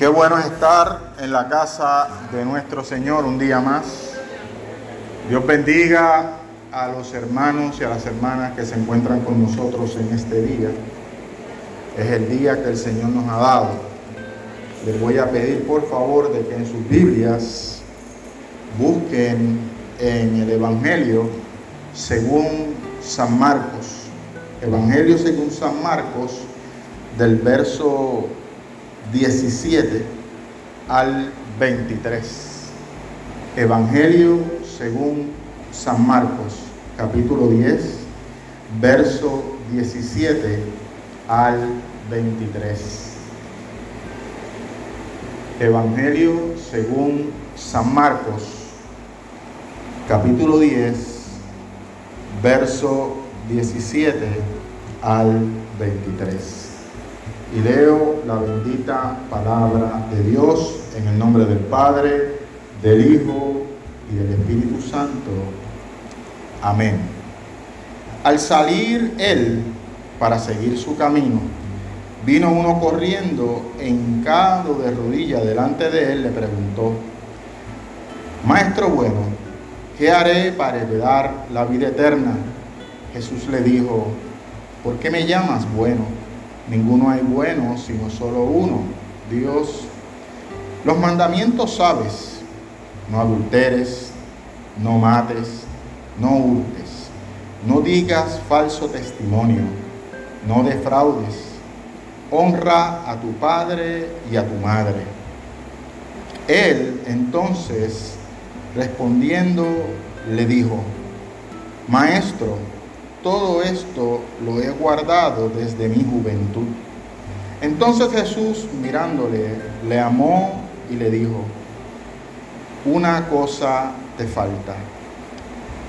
Qué bueno es estar en la casa de nuestro Señor un día más. Dios bendiga a los hermanos y a las hermanas que se encuentran con nosotros en este día. Es el día que el Señor nos ha dado. Les voy a pedir por favor de que en sus Biblias busquen en el Evangelio según San Marcos. Evangelio según San Marcos del verso 17 al 23. Evangelio según San Marcos, capítulo 10, verso 17 al 23. Evangelio según San Marcos, capítulo 10, verso 17 al 23 y leo la bendita palabra de Dios en el nombre del Padre, del Hijo y del Espíritu Santo. Amén. Al salir él para seguir su camino, vino uno corriendo, hincado de rodilla delante de él, le preguntó, Maestro bueno, ¿qué haré para heredar la vida eterna? Jesús le dijo, ¿por qué me llamas bueno? Ninguno hay bueno, sino solo uno, Dios. Los mandamientos sabes, no adulteres, no mates, no hurtes, no digas falso testimonio, no defraudes, honra a tu padre y a tu madre. Él entonces, respondiendo, le dijo, Maestro, todo esto lo he guardado desde mi juventud. Entonces Jesús mirándole, le amó y le dijo, una cosa te falta.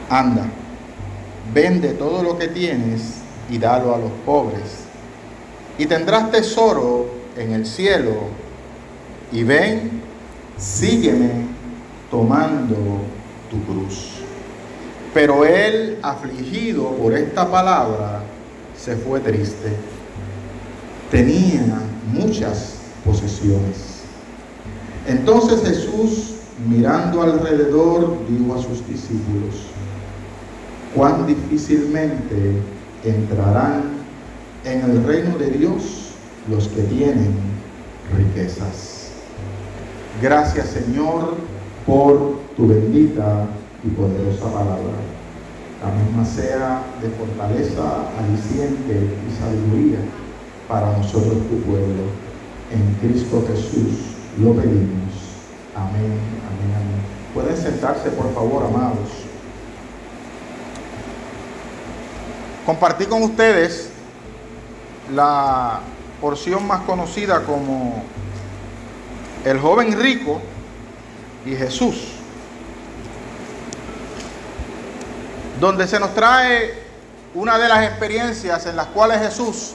Anda, vende todo lo que tienes y dalo a los pobres. Y tendrás tesoro en el cielo. Y ven, sígueme tomando tu cruz. Pero él, afligido por esta palabra, se fue triste. Tenía muchas posesiones. Entonces Jesús, mirando alrededor, dijo a sus discípulos, cuán difícilmente entrarán en el reino de Dios los que tienen riquezas. Gracias Señor por tu bendita y poderosa palabra. La misma sea de fortaleza, aliciente y sabiduría para nosotros tu pueblo. En Cristo Jesús lo pedimos. Amén, amén, amén. Pueden sentarse, por favor, amados. Compartí con ustedes la porción más conocida como el joven rico y Jesús. Donde se nos trae una de las experiencias en las cuales Jesús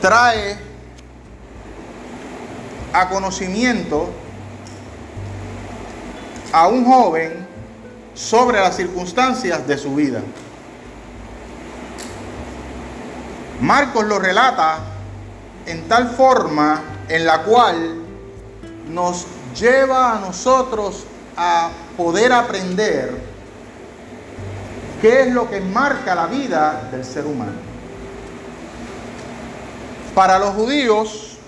trae a conocimiento a un joven sobre las circunstancias de su vida. Marcos lo relata en tal forma en la cual nos lleva a nosotros a poder aprender ¿Qué es lo que marca la vida del ser humano? Para los judíos,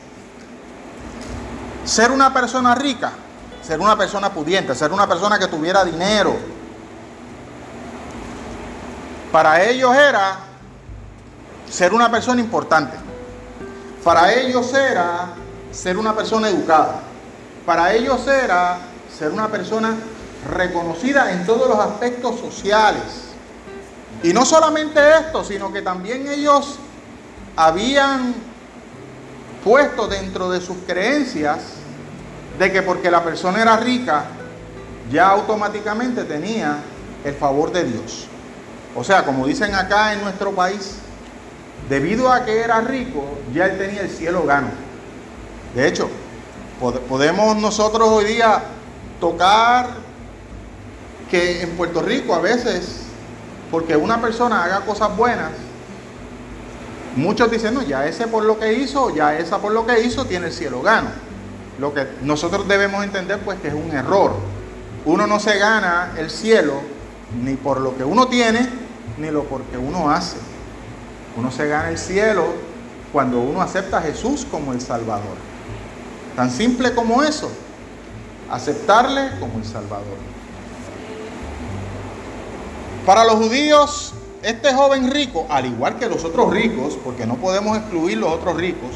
ser una persona rica, ser una persona pudiente, ser una persona que tuviera dinero, para ellos era ser una persona importante. Para ellos era ser una persona educada. Para ellos era ser una persona reconocida en todos los aspectos sociales. Y no solamente esto, sino que también ellos habían puesto dentro de sus creencias de que porque la persona era rica, ya automáticamente tenía el favor de Dios. O sea, como dicen acá en nuestro país, debido a que era rico, ya él tenía el cielo gano. De hecho, podemos nosotros hoy día tocar que en Puerto Rico a veces porque una persona haga cosas buenas, Muchos dicen, no, ya ese por lo que hizo, ya esa por lo que hizo, tiene el cielo gano. Lo que nosotros debemos entender pues que es un error. Uno no se gana el cielo ni por lo que uno tiene, ni lo porque uno hace. Uno se gana el cielo cuando uno acepta a Jesús como el Salvador. Tan simple como eso. Aceptarle como el Salvador. Para los judíos, este joven rico, al igual que los otros ricos, porque no podemos excluir los otros ricos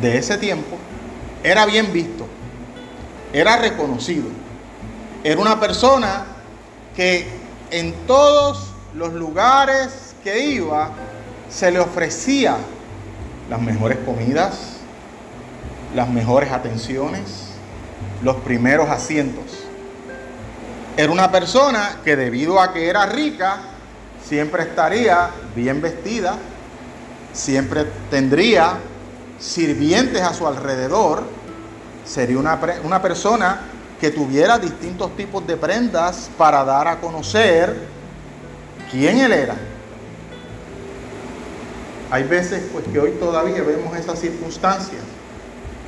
de ese tiempo, era bien visto, era reconocido. Era una persona que en todos los lugares que iba se le ofrecía las mejores comidas, las mejores atenciones, los primeros asientos. Era una persona que debido a que era rica, siempre estaría bien vestida, siempre tendría sirvientes a su alrededor, sería una, una persona que tuviera distintos tipos de prendas para dar a conocer quién él era. Hay veces pues que hoy todavía vemos esas circunstancias.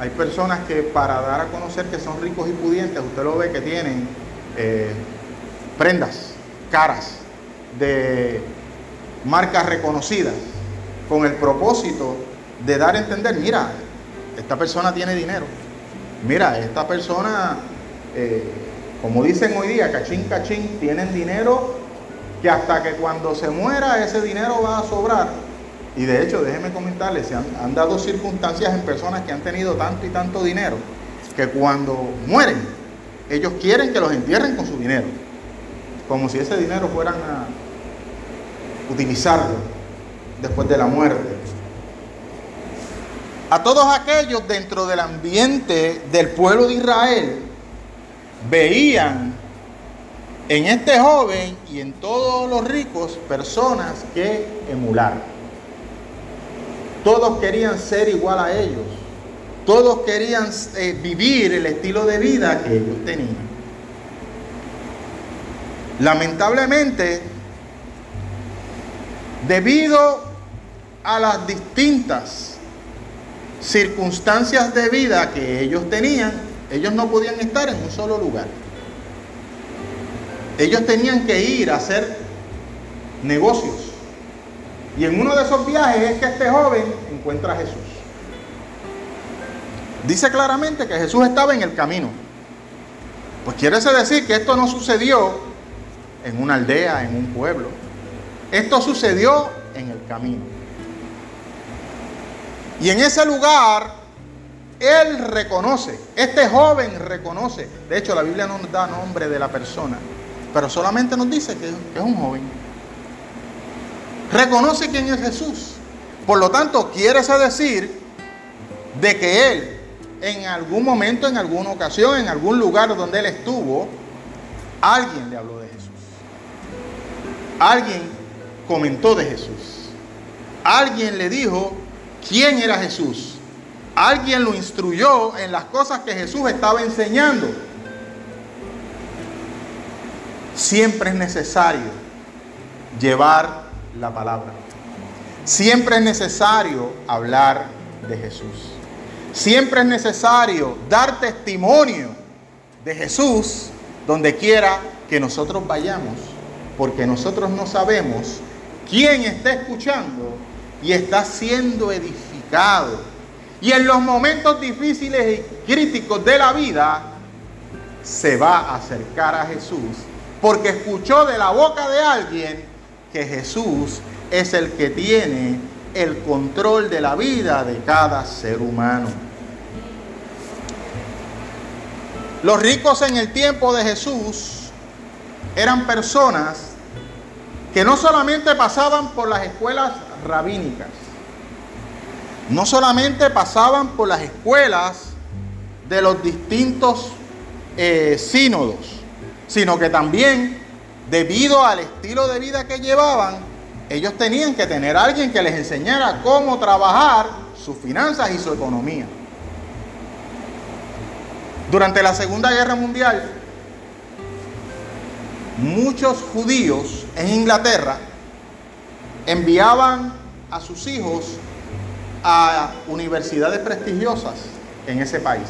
Hay personas que para dar a conocer que son ricos y pudientes, usted lo ve que tienen eh, prendas caras de marcas reconocidas con el propósito de dar a entender, mira, esta persona tiene dinero. Mira, esta persona eh, como dicen hoy día, cachín, cachín, tienen dinero que hasta que cuando se muera ese dinero va a sobrar. Y de hecho, déjenme comentarles, se han, dado circunstancias en personas que han tenido tanto y tanto dinero que cuando mueren, ellos quieren que los entierren con su dinero, como si ese dinero fueran a utilizarlo después de la muerte. A todos aquellos dentro del ambiente del pueblo de Israel veían en este joven y en todos los ricos personas que emular. Todos querían ser igual a ellos. Todos querían eh, vivir el estilo de vida que ellos tenían. Lamentablemente, debido a las distintas circunstancias de vida que ellos tenían, ellos no podían estar en un solo lugar. Ellos tenían que ir a hacer negocios. Y en uno de esos viajes es que este joven encuentra a Jesús. Dice claramente que Jesús estaba en el camino. Pues quiere decir que esto no sucedió en una aldea, en un pueblo. Esto sucedió en el camino. Y en ese lugar él reconoce, este joven reconoce. De hecho, la Biblia no nos da nombre de la persona, pero solamente nos dice que, es un joven. Reconoce quién es Jesús. Por lo tanto, quiere decir de que él, en algún momento, en alguna ocasión, en algún lugar donde él estuvo, alguien le habló de Jesús. Alguien comentó de Jesús. Alguien le dijo quién era Jesús. Alguien lo instruyó en las cosas que Jesús estaba enseñando. Siempre es necesario llevar la palabra. Siempre es necesario hablar de Jesús. Siempre es necesario dar testimonio de Jesús donde quiera que nosotros vayamos, porque nosotros no sabemos quién está escuchando y está siendo edificado. Y en los momentos difíciles y críticos de la vida, se va a acercar a Jesús porque escuchó de la boca de alguien que Jesús es el que tiene el control de la vida de cada ser humano. Los ricos en el tiempo de Jesús eran personas que no solamente pasaban por las escuelas rabínicas, no solamente pasaban por las escuelas de los distintos eh, sínodos, sino que también, debido al estilo de vida que llevaban, ellos tenían que tener a alguien que les enseñara cómo trabajar sus finanzas y su economía. Durante la Segunda Guerra Mundial, muchos judíos en Inglaterra enviaban a sus hijos a universidades prestigiosas en ese país.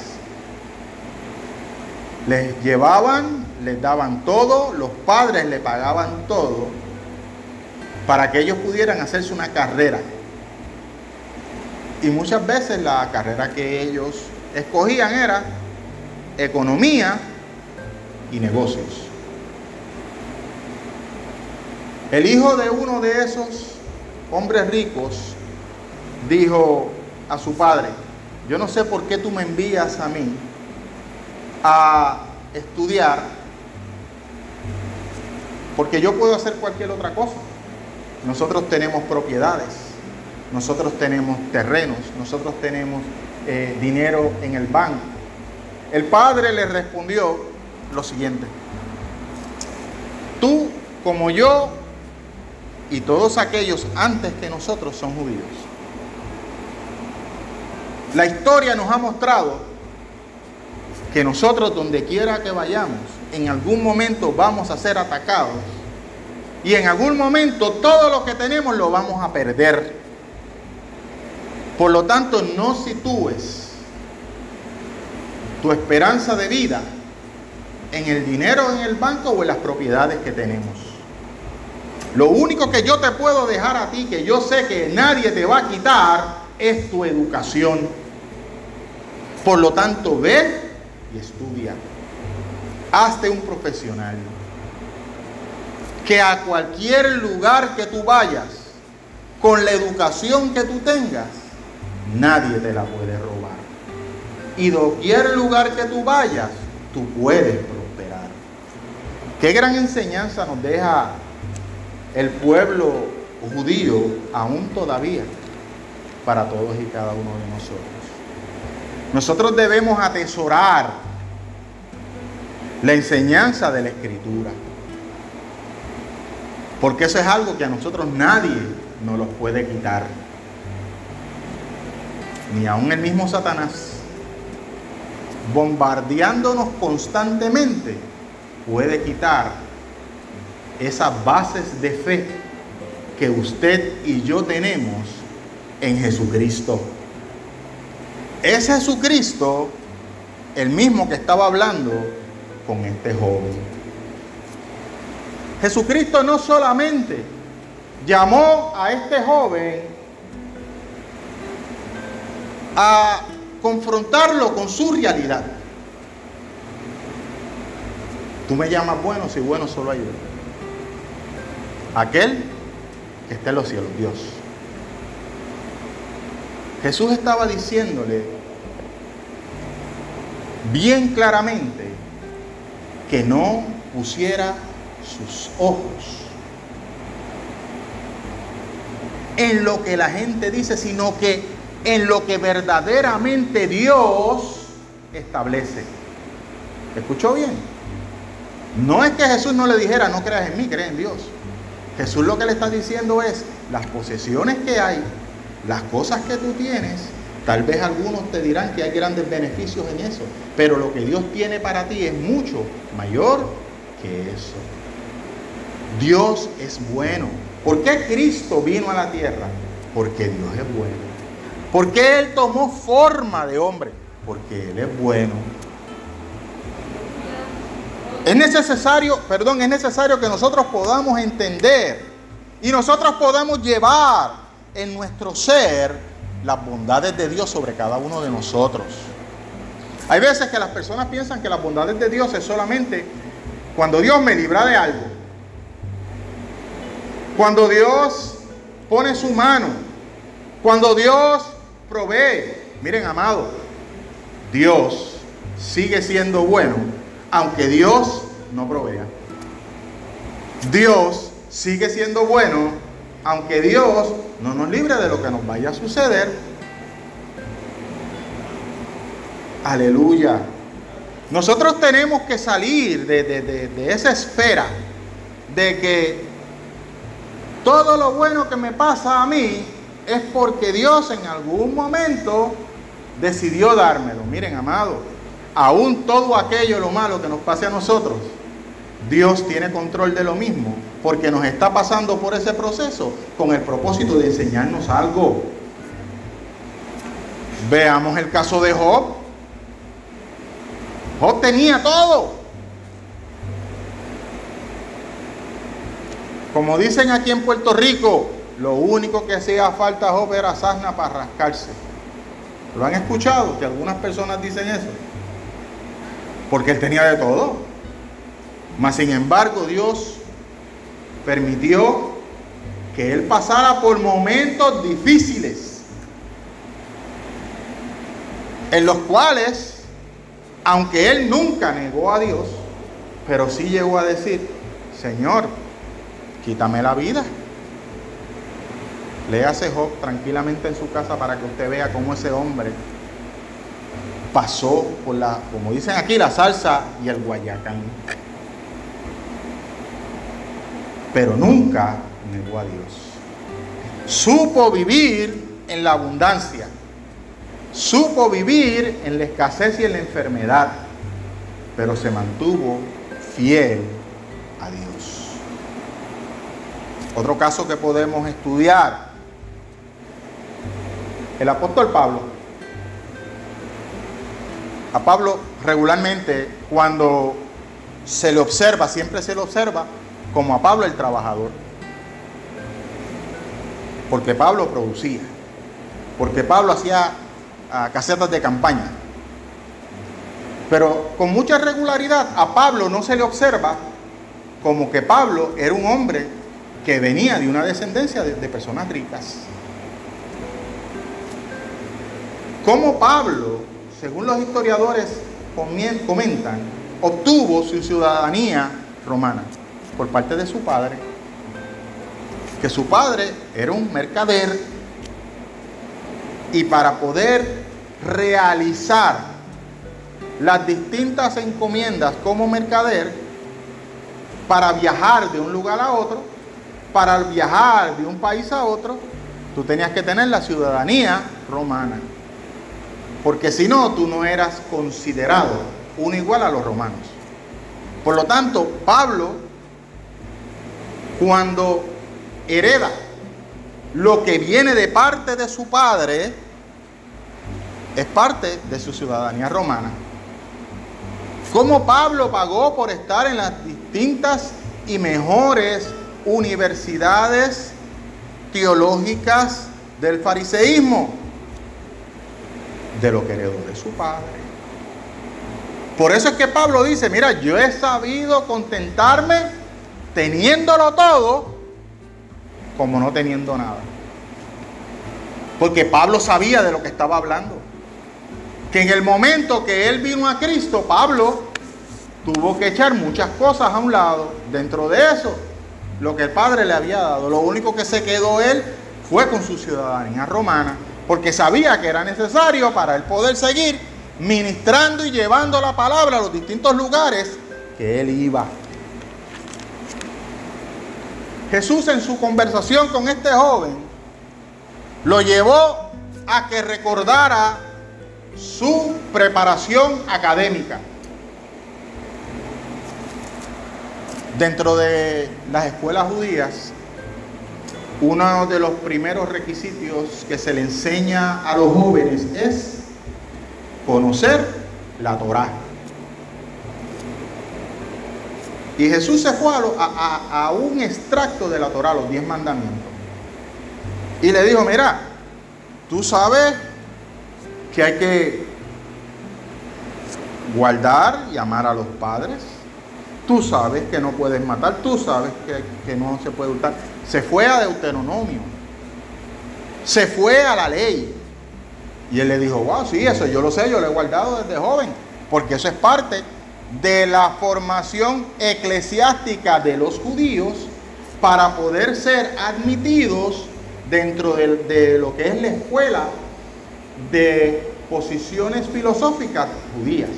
Les llevaban, les daban todo, los padres le pagaban todo para que ellos pudieran hacerse una carrera. Y muchas veces la carrera que ellos escogían era economía y negocios. El hijo de uno de esos hombres ricos dijo a su padre, yo no sé por qué tú me envías a mí a estudiar, porque yo puedo hacer cualquier otra cosa. Nosotros tenemos propiedades, nosotros tenemos terrenos, nosotros tenemos eh, dinero en el banco. El padre le respondió lo siguiente, tú como yo y todos aquellos antes que nosotros son judíos. La historia nos ha mostrado que nosotros donde quiera que vayamos, en algún momento vamos a ser atacados y en algún momento todo lo que tenemos lo vamos a perder. Por lo tanto, no sitúes tu esperanza de vida en el dinero en el banco o en las propiedades que tenemos. Lo único que yo te puedo dejar a ti, que yo sé que nadie te va a quitar, es tu educación. Por lo tanto, ve y estudia. Hazte un profesional. Que a cualquier lugar que tú vayas, con la educación que tú tengas, nadie te la puede robar. Y cualquier lugar que tú vayas, tú puedes prosperar. Qué gran enseñanza nos deja el pueblo judío aún todavía para todos y cada uno de nosotros. Nosotros debemos atesorar la enseñanza de la escritura. Porque eso es algo que a nosotros nadie nos lo puede quitar. Ni aun el mismo Satanás, bombardeándonos constantemente, puede quitar esas bases de fe que usted y yo tenemos en Jesucristo. Es Jesucristo el mismo que estaba hablando con este joven. Jesucristo no solamente llamó a este joven a confrontarlo con su realidad. Tú me llamas bueno si bueno solo hay uno. Aquel que está en los cielos, Dios. Jesús estaba diciéndole bien claramente que no pusiera sus ojos en lo que la gente dice, sino que en lo que verdaderamente Dios establece. ¿Escuchó bien? No es que Jesús no le dijera, no creas en mí, crees en Dios. Jesús lo que le está diciendo es, las posesiones que hay, las cosas que tú tienes, tal vez algunos te dirán que hay grandes beneficios en eso, pero lo que Dios tiene para ti es mucho mayor que eso. Dios es bueno. ¿Por qué Cristo vino a la tierra? Porque Dios es bueno. ¿Por qué Él tomó forma de hombre? Porque Él es bueno. Es necesario, perdón, es necesario que nosotros podamos entender y nosotros podamos llevar en nuestro ser las bondades de Dios sobre cada uno de nosotros. Hay veces que las personas piensan que las bondades de Dios es solamente cuando Dios me libra de algo. Cuando Dios pone su mano. Cuando Dios provee. Miren, amado, Dios sigue siendo bueno aunque Dios no provea. Dios sigue siendo bueno, aunque Dios no nos libre de lo que nos vaya a suceder. Aleluya. Nosotros tenemos que salir de, de, esa esfera de que todo lo bueno que me pasa a mí es porque Dios en algún momento decidió dármelo. Miren, amado, aún todo aquello, lo malo que nos pase a nosotros, Dios tiene control de lo mismo, porque nos está pasando por ese proceso con el propósito de enseñarnos algo. Veamos el caso de Job. Job tenía todo. Como dicen aquí en Puerto Rico, lo único que hacía falta Job era asna para rascarse. ¿Lo han escuchado? Que algunas personas dicen eso. Porque él tenía de todo. Mas sin embargo Dios permitió que él pasara por momentos difíciles. En los cuales, aunque él nunca negó a Dios, pero sí llegó a decir, Señor, quítame la vida. Léase Job tranquilamente en su casa para que usted vea cómo ese hombre pasó por la, como dicen aquí, la salsa y el guayacán. Pero nunca negó a Dios. Supo vivir en la abundancia. Supo vivir en la escasez y en la enfermedad. Pero se mantuvo fiel a Dios. Otro caso que podemos estudiar el apóstol Pablo, a Pablo regularmente cuando se le observa, siempre se le observa como a Pablo el trabajador. Porque Pablo producía, porque Pablo hacía ah, casetas de campaña. Pero con mucha regularidad a Pablo no se le observa como que Pablo era un hombre que venía de una descendencia de personas ricas. cómo Pablo, según los historiadores comentan, obtuvo su ciudadanía romana por parte de su padre, que su padre era un mercader y para poder realizar las distintas encomiendas como mercader, para viajar de un lugar a otro, para viajar de un país a otro, tú tenías que tener la ciudadanía romana. Porque si no, tú no eras considerado uno igual a los romanos. Por lo tanto, Pablo, cuando hereda lo que viene de parte de su padre, es parte de su ciudadanía romana. ¿Cómo Pablo pagó por estar en las distintas y mejores universidades teológicas del fariseísmo? de lo que heredó de su padre. Por eso es que Pablo dice, mira, yo he sabido contentarme teniéndolo todo como no teniendo nada. Porque Pablo sabía de lo que estaba hablando. Que en el momento que él vino a Cristo, Pablo tuvo que echar muchas cosas a un lado. Dentro de eso, lo que el Padre le había dado. Lo único que se quedó él fue con su ciudadanía romana porque sabía que era necesario para él poder seguir ministrando y llevando la palabra a los distintos lugares que él iba. Jesús en su conversación con este joven lo llevó a que recordara su preparación académica. Dentro de las escuelas judías uno de los primeros requisitos que se le enseña a los jóvenes es conocer la Torá. Y Jesús se fue a, un extracto de la Torá, los diez mandamientos. Y le dijo, mira, tú sabes que hay que guardar y amar a los padres. Tú sabes que no puedes matar, tú sabes que, no se puede hurtar se fue a Deuteronomio. Se fue a la ley. Y él le dijo, wow, sí, eso yo lo sé, yo lo he guardado desde joven. Porque eso es parte de la formación eclesiástica de los judíos para poder ser admitidos dentro de, de lo que es la escuela de posiciones filosóficas judías.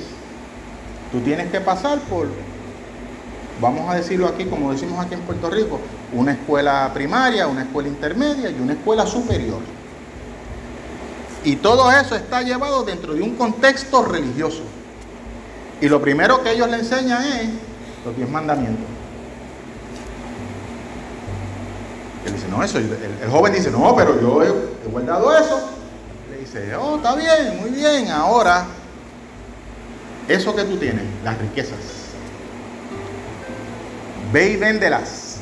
Tú tienes que pasar por, vamos a decirlo aquí como decimos aquí en Puerto Rico, una escuela primaria, una escuela intermedia y una escuela superior. Y todo eso está llevado dentro de un contexto religioso. Y lo primero que ellos le enseñan es los diez mandamientos. Él dice, no, eso, el, joven dice, no, pero yo he, guardado eso. Le dice, oh, está bien, muy bien, ahora, eso que tú tienes, las riquezas, ve y véndelas.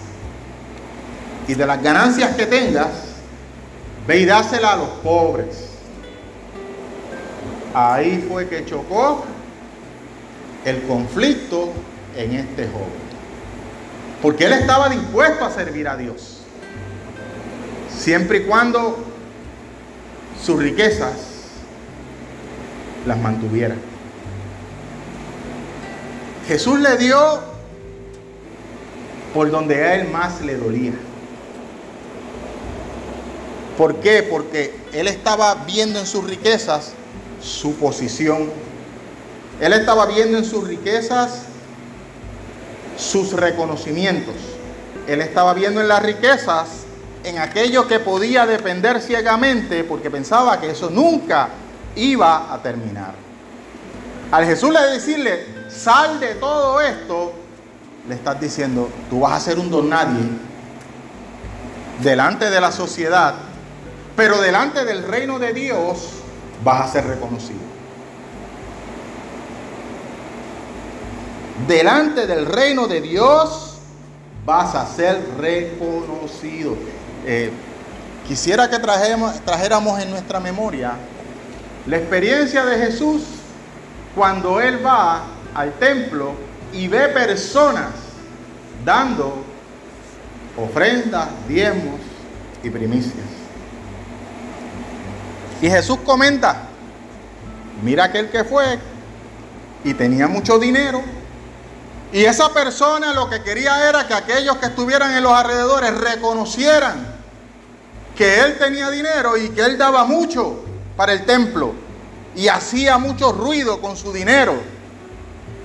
Y de las ganancias que tengas, ve y dásela a los pobres. Ahí fue que chocó el conflicto en este joven. Porque él estaba dispuesto a servir a Dios siempre y cuando sus riquezas las mantuviera. Jesús le dio por donde a él más le dolía. ¿Por qué? Porque él estaba viendo en sus riquezas su posición. Él estaba viendo en sus riquezas sus reconocimientos. Él estaba viendo en las riquezas en aquello que podía depender ciegamente porque pensaba que eso nunca iba a terminar. Al Jesús le decirle, sal de todo esto, le estás diciendo, tú vas a ser un don nadie delante de la sociedad, pero delante del reino de Dios vas a ser reconocido. Delante del reino de Dios vas a ser reconocido. Eh, quisiera que trajéramos en nuestra memoria la experiencia de Jesús cuando Él va al templo y ve personas dando ofrendas, diezmos y primicias. Y Jesús comenta, mira aquel que fue y tenía mucho dinero y esa persona lo que quería era que aquellos que estuvieran en los alrededores reconocieran que él tenía dinero y que él daba mucho para el templo y hacía mucho ruido con su dinero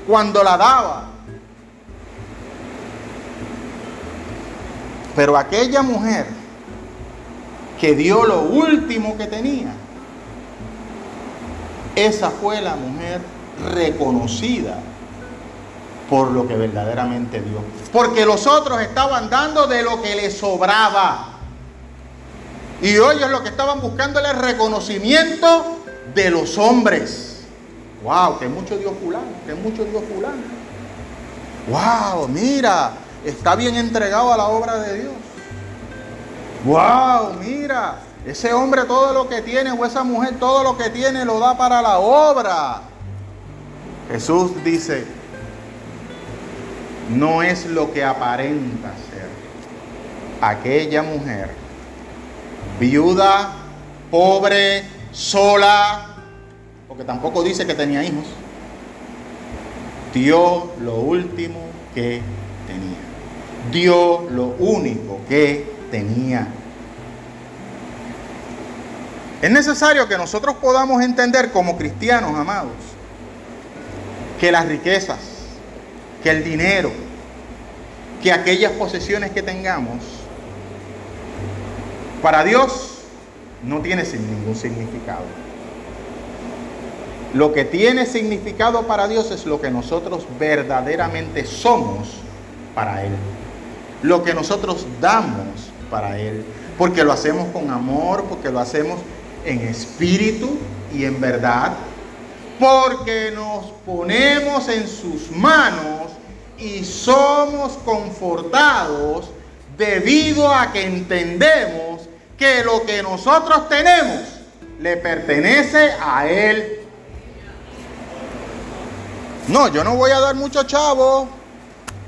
cuando la daba. Pero aquella mujer que dio lo último que tenía, esa fue la mujer reconocida por lo que verdaderamente dio. Porque los otros estaban dando de lo que les sobraba. Y ellos lo que estaban buscando era el reconocimiento de los hombres. Wow, que mucho dio fulano, que mucho dio fulano. Wow, mira, está bien entregado a la obra de Dios. Wow, mira, ese hombre todo lo que tiene o esa mujer todo lo que tiene lo da para la obra. Jesús dice, no es lo que aparenta ser. Aquella mujer, viuda, pobre, sola, porque tampoco dice que tenía hijos, dio lo último que tenía. Dio lo único que tenía. Es necesario que nosotros podamos entender como cristianos, amados, que las riquezas, que el dinero, que aquellas posesiones que tengamos, para Dios no tiene ningún significado. Lo que tiene significado para Dios es lo que nosotros verdaderamente somos para Él. Lo que nosotros damos para Él. Porque lo hacemos con amor, porque lo hacemos en espíritu y en verdad. Porque nos ponemos en sus manos y somos confortados debido a que entendemos que lo que nosotros tenemos le pertenece a Él. No, yo no voy a dar mucho chavo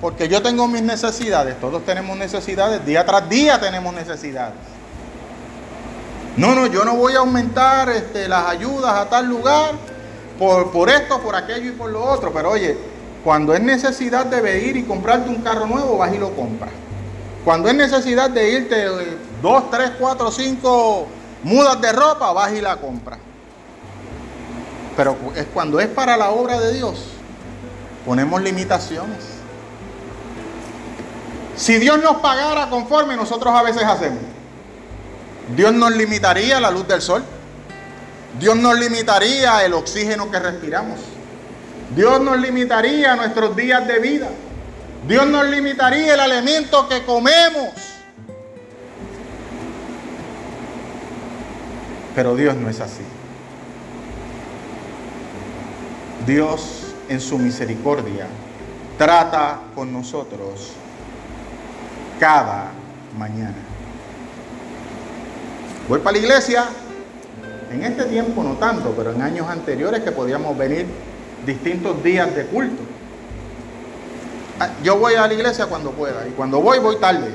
porque yo tengo mis necesidades. Todos tenemos necesidades, día tras día tenemos necesidades. No, no, yo no voy a aumentar este, las ayudas a tal lugar por, esto, por aquello y por lo otro. Pero oye, cuando es necesidad de ir y comprarte un carro nuevo, vas y lo compras. Cuando es necesidad de irte eh, dos, tres, cuatro, cinco mudas de ropa, vas y la compras. Pero es cuando es para la obra de Dios, ponemos limitaciones. Si Dios nos pagara conforme nosotros a veces hacemos, Dios nos limitaría la luz del sol. Dios nos limitaría el oxígeno que respiramos. Dios nos limitaría nuestros días de vida. Dios nos limitaría el alimento que comemos. Pero Dios no es así. Dios en su misericordia trata con nosotros cada mañana. Voy para la iglesia, en este tiempo no tanto, pero en años anteriores que podíamos venir distintos días de culto. Ah, yo voy a la iglesia cuando pueda y cuando voy voy tarde.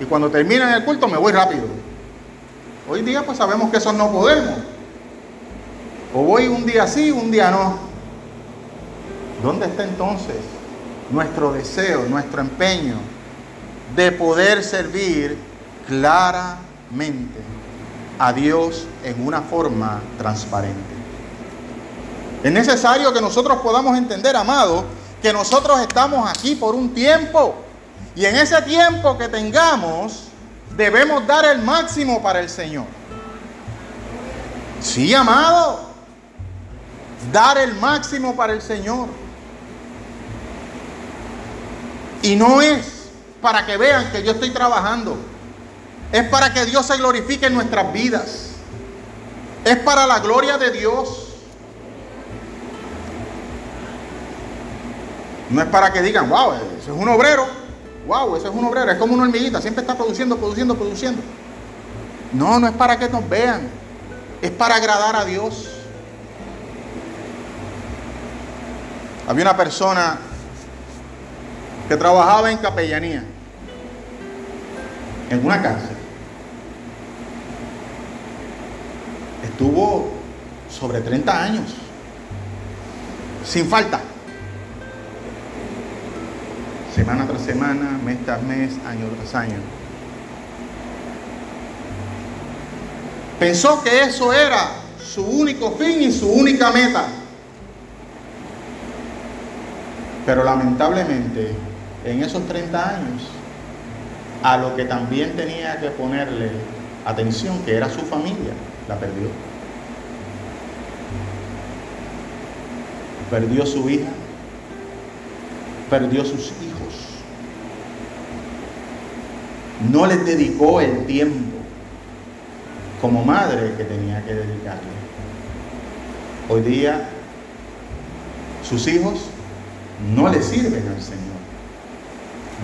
Y cuando termina el culto me voy rápido. Hoy día pues sabemos que eso no podemos. O voy un día sí, un día no. ¿Dónde está entonces nuestro deseo, nuestro empeño de poder servir claramente a Dios en una forma transparente? Es necesario que nosotros podamos entender, amado, que nosotros estamos aquí por un tiempo. Y en ese tiempo que tengamos, debemos dar el máximo para el Señor. Sí, amado. Dar el máximo para el Señor. Y no es para que vean que yo estoy trabajando. Es para que Dios se glorifique en nuestras vidas. Es para la gloria de Dios. No es para que digan, wow, ese es un obrero. Wow, ese es un obrero. Es como una hormiguita. Siempre está produciendo, produciendo, produciendo. No, no es para que nos vean. Es para agradar a Dios. Había una persona que trabajaba en capellanía, en una cárcel. Estuvo sobre 30 años, sin falta. Semana tras semana, mes tras mes, año tras año. Pensó que eso era su único fin y su única meta. Pero lamentablemente, en esos 30 años, a lo que también tenía que ponerle atención, que era su familia, la perdió. Perdió su hija, perdió sus hijos. No les dedicó el tiempo como madre que tenía que dedicarle. Hoy día sus hijos no le sirven al Señor,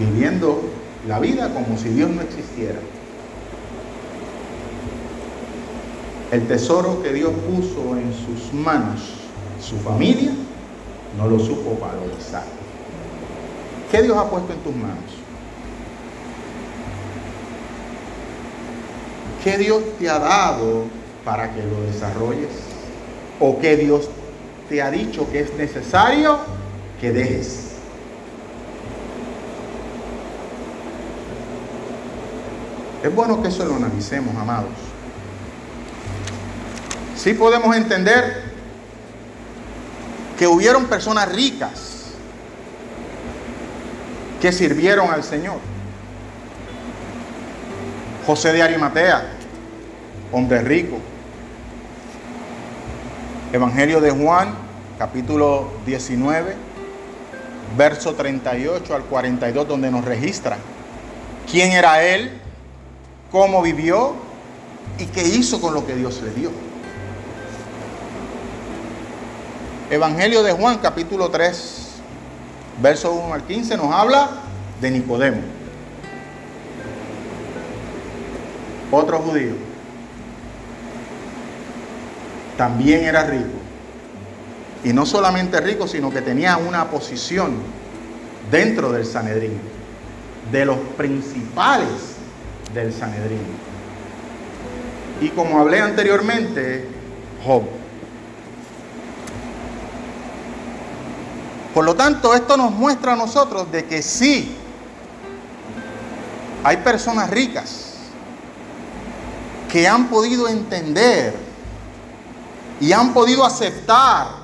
viviendo la vida como si Dios no existiera. El tesoro que Dios puso en sus manos, su familia, no lo supo valorizar. ¿Qué Dios ha puesto en tus manos? ¿Qué Dios te ha dado para que lo desarrolles? ¿O qué Dios te ha dicho que es necesario que dejes? Es bueno que eso lo analicemos, amados. Sí podemos entender que hubieron personas ricas que sirvieron al Señor. José de Arimatea, hombre rico. Evangelio de Juan, capítulo 19, verso 38 al 42, donde nos registra quién era él, cómo vivió y qué hizo con lo que Dios le dio. Evangelio de Juan, capítulo 3, verso 1 al 15, nos habla de Nicodemo, otro judío. También era rico. Y no solamente rico, sino que tenía una posición dentro del Sanedrín, de los principales del Sanedrín. Y como hablé anteriormente, Job. Por lo tanto, esto nos muestra a nosotros de que sí, hay personas ricas que han podido entender y han podido aceptar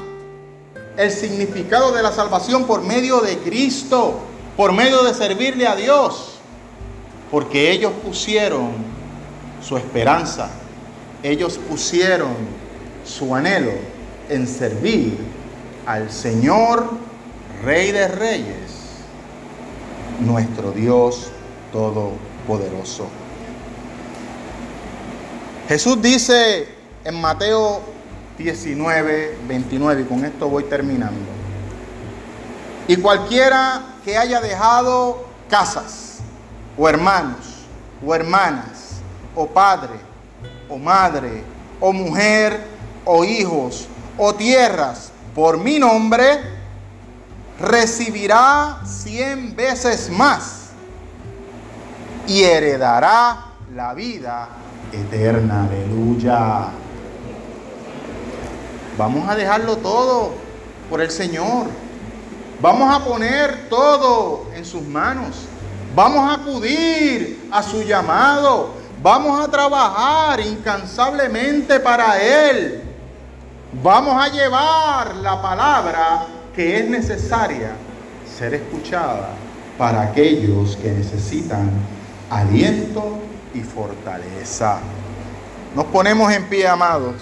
el significado de la salvación por medio de Cristo, por medio de servirle a Dios porque ellos pusieron su esperanza, ellos pusieron su anhelo en servir al Señor, Rey de Reyes nuestro Dios Todopoderoso. Jesús dice en Mateo 19, 29, y con esto voy terminando. Y cualquiera que haya dejado casas, o hermanos, o hermanas, o padre, o madre, o mujer, o hijos, o tierras, por mi nombre, recibirá cien veces más y heredará la vida eterna. Aleluya. Vamos a dejarlo todo por el Señor. Vamos a poner todo en sus manos. Vamos a acudir a su llamado. Vamos a trabajar incansablemente para Él. Vamos a llevar la palabra que es necesaria ser escuchada para aquellos que necesitan aliento y fortaleza. Nos ponemos en pie, amados.